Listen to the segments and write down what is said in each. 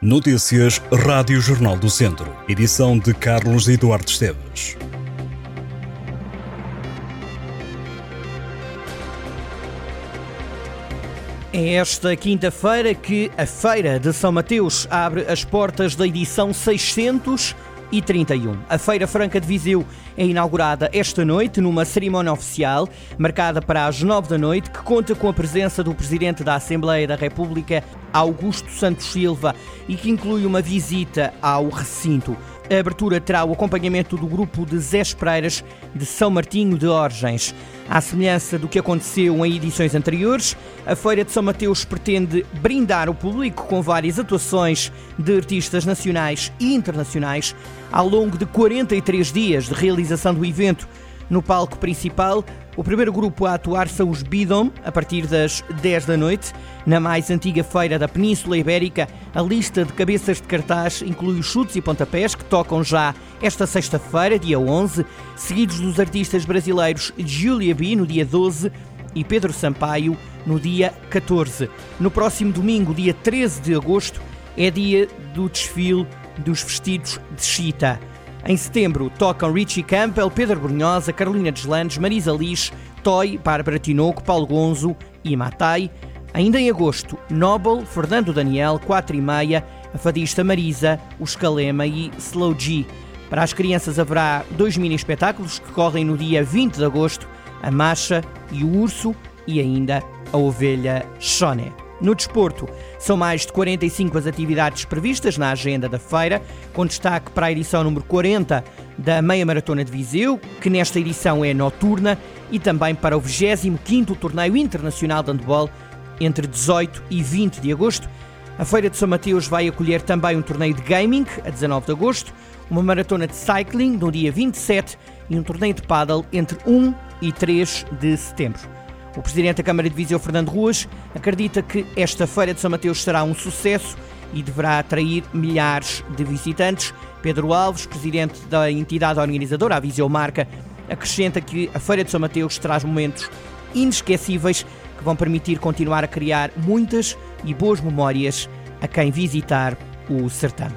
Notícias Rádio Jornal do Centro. Edição de Carlos Eduardo Esteves. É esta quinta-feira que a Feira de São Mateus abre as portas da edição 600 e 31. A Feira Franca de Viseu é inaugurada esta noite numa cerimónia oficial marcada para as 9 da noite, que conta com a presença do Presidente da Assembleia da República, Augusto Santos Silva, e que inclui uma visita ao recinto. A abertura terá o acompanhamento do grupo de Zé Espreiras de São Martinho de Orgens. À semelhança do que aconteceu em edições anteriores, a Feira de São Mateus pretende brindar o público com várias atuações de artistas nacionais e internacionais ao longo de 43 dias de realização do evento. No palco principal, o primeiro grupo a atuar são os Bidom, a partir das 10 da noite. Na mais antiga feira da Península Ibérica, a lista de cabeças de cartaz inclui os chutes e pontapés, que tocam já esta sexta-feira, dia 11, seguidos dos artistas brasileiros Julia B, no dia 12, e Pedro Sampaio, no dia 14. No próximo domingo, dia 13 de agosto, é dia do desfile dos vestidos de chita. Em setembro tocam Richie Campbell, Pedro Brunhosa, Carolina Deslandes, Marisa Liz, Toy, Bárbara Tinoco, Paulo Gonzo e Matai. Ainda em agosto, Noble, Fernando Daniel, 4 e meia, a fadista Marisa, o Escalema e Slow G. Para as crianças haverá dois mini espetáculos que correm no dia 20 de agosto, a Macha e o Urso e ainda a Ovelha Shoné. No desporto, são mais de 45 as atividades previstas na agenda da feira, com destaque para a edição número 40 da Meia Maratona de Viseu, que nesta edição é noturna, e também para o 25º Torneio Internacional de Handball entre 18 e 20 de agosto. A Feira de São Mateus vai acolher também um torneio de gaming a 19 de agosto, uma maratona de cycling no dia 27 e um torneio de paddle entre 1 e 3 de setembro. O presidente da Câmara de Viseu, Fernando Ruas, acredita que esta Feira de São Mateus será um sucesso e deverá atrair milhares de visitantes. Pedro Alves, presidente da entidade organizadora, a Viseu Marca, acrescenta que a Feira de São Mateus traz momentos inesquecíveis que vão permitir continuar a criar muitas e boas memórias a quem visitar o certame.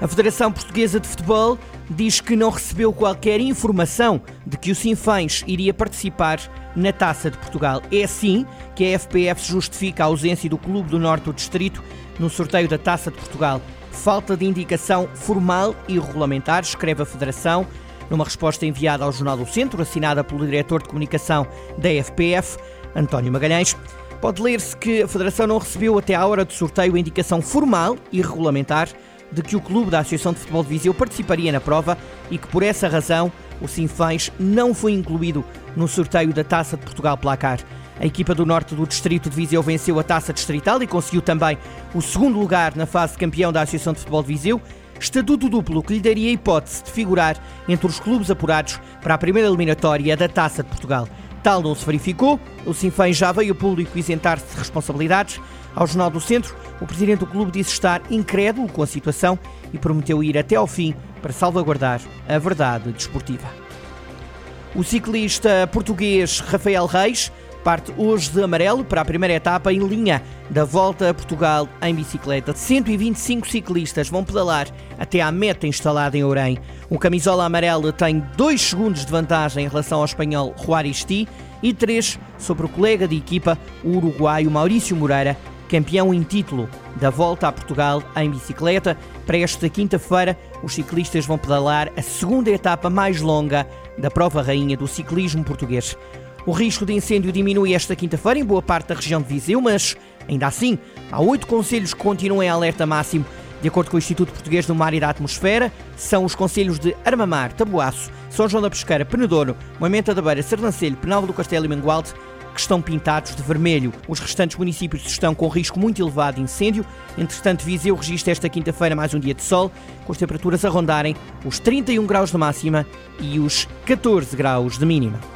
A Federação Portuguesa de Futebol diz que não recebeu qualquer informação de que o Sinfãs iria participar na Taça de Portugal. É assim que a FPF justifica a ausência do Clube do Norte do Distrito no sorteio da Taça de Portugal. Falta de indicação formal e regulamentar, escreve a Federação, numa resposta enviada ao Jornal do Centro, assinada pelo diretor de comunicação da FPF, António Magalhães. Pode ler-se que a Federação não recebeu até à hora do sorteio a indicação formal e regulamentar de que o clube da Associação de Futebol de Viseu participaria na prova e que, por essa razão, o Sinfãs não foi incluído no sorteio da Taça de Portugal Placar. A equipa do norte do distrito de Viseu venceu a Taça Distrital e conseguiu também o segundo lugar na fase de campeão da Associação de Futebol de Viseu, estatuto duplo que lhe daria a hipótese de figurar entre os clubes apurados para a primeira eliminatória da Taça de Portugal. Tal não se verificou, o Sinfãs já veio o público isentar-se de responsabilidades. Ao Jornal do Centro, o presidente do clube disse estar incrédulo com a situação e prometeu ir até ao fim para salvaguardar a verdade desportiva. O ciclista português Rafael Reis parte hoje de amarelo para a primeira etapa em linha da Volta a Portugal em bicicleta. 125 ciclistas vão pedalar até à meta instalada em Ourém. O camisola amarelo tem 2 segundos de vantagem em relação ao espanhol Juaristi e 3 sobre o colega de equipa, o uruguaio Maurício Moreira, campeão em título da Volta a Portugal em bicicleta. Para esta quinta-feira, os ciclistas vão pedalar a segunda etapa mais longa da prova rainha do ciclismo português. O risco de incêndio diminui esta quinta-feira em boa parte da região de Viseu, mas, ainda assim, há oito conselhos que continuam em alerta máximo. De acordo com o Instituto Português do Mar e da Atmosfera, são os conselhos de Armamar, Taboaço, São João da Pesqueira, Penedouro, Moimenta da Beira, Sernancelho, Penalva do Castelo e Mangualde que estão pintados de vermelho. Os restantes municípios estão com risco muito elevado de incêndio. Entretanto, Viseu registra esta quinta-feira mais um dia de sol, com as temperaturas a rondarem os 31 graus de máxima e os 14 graus de mínima.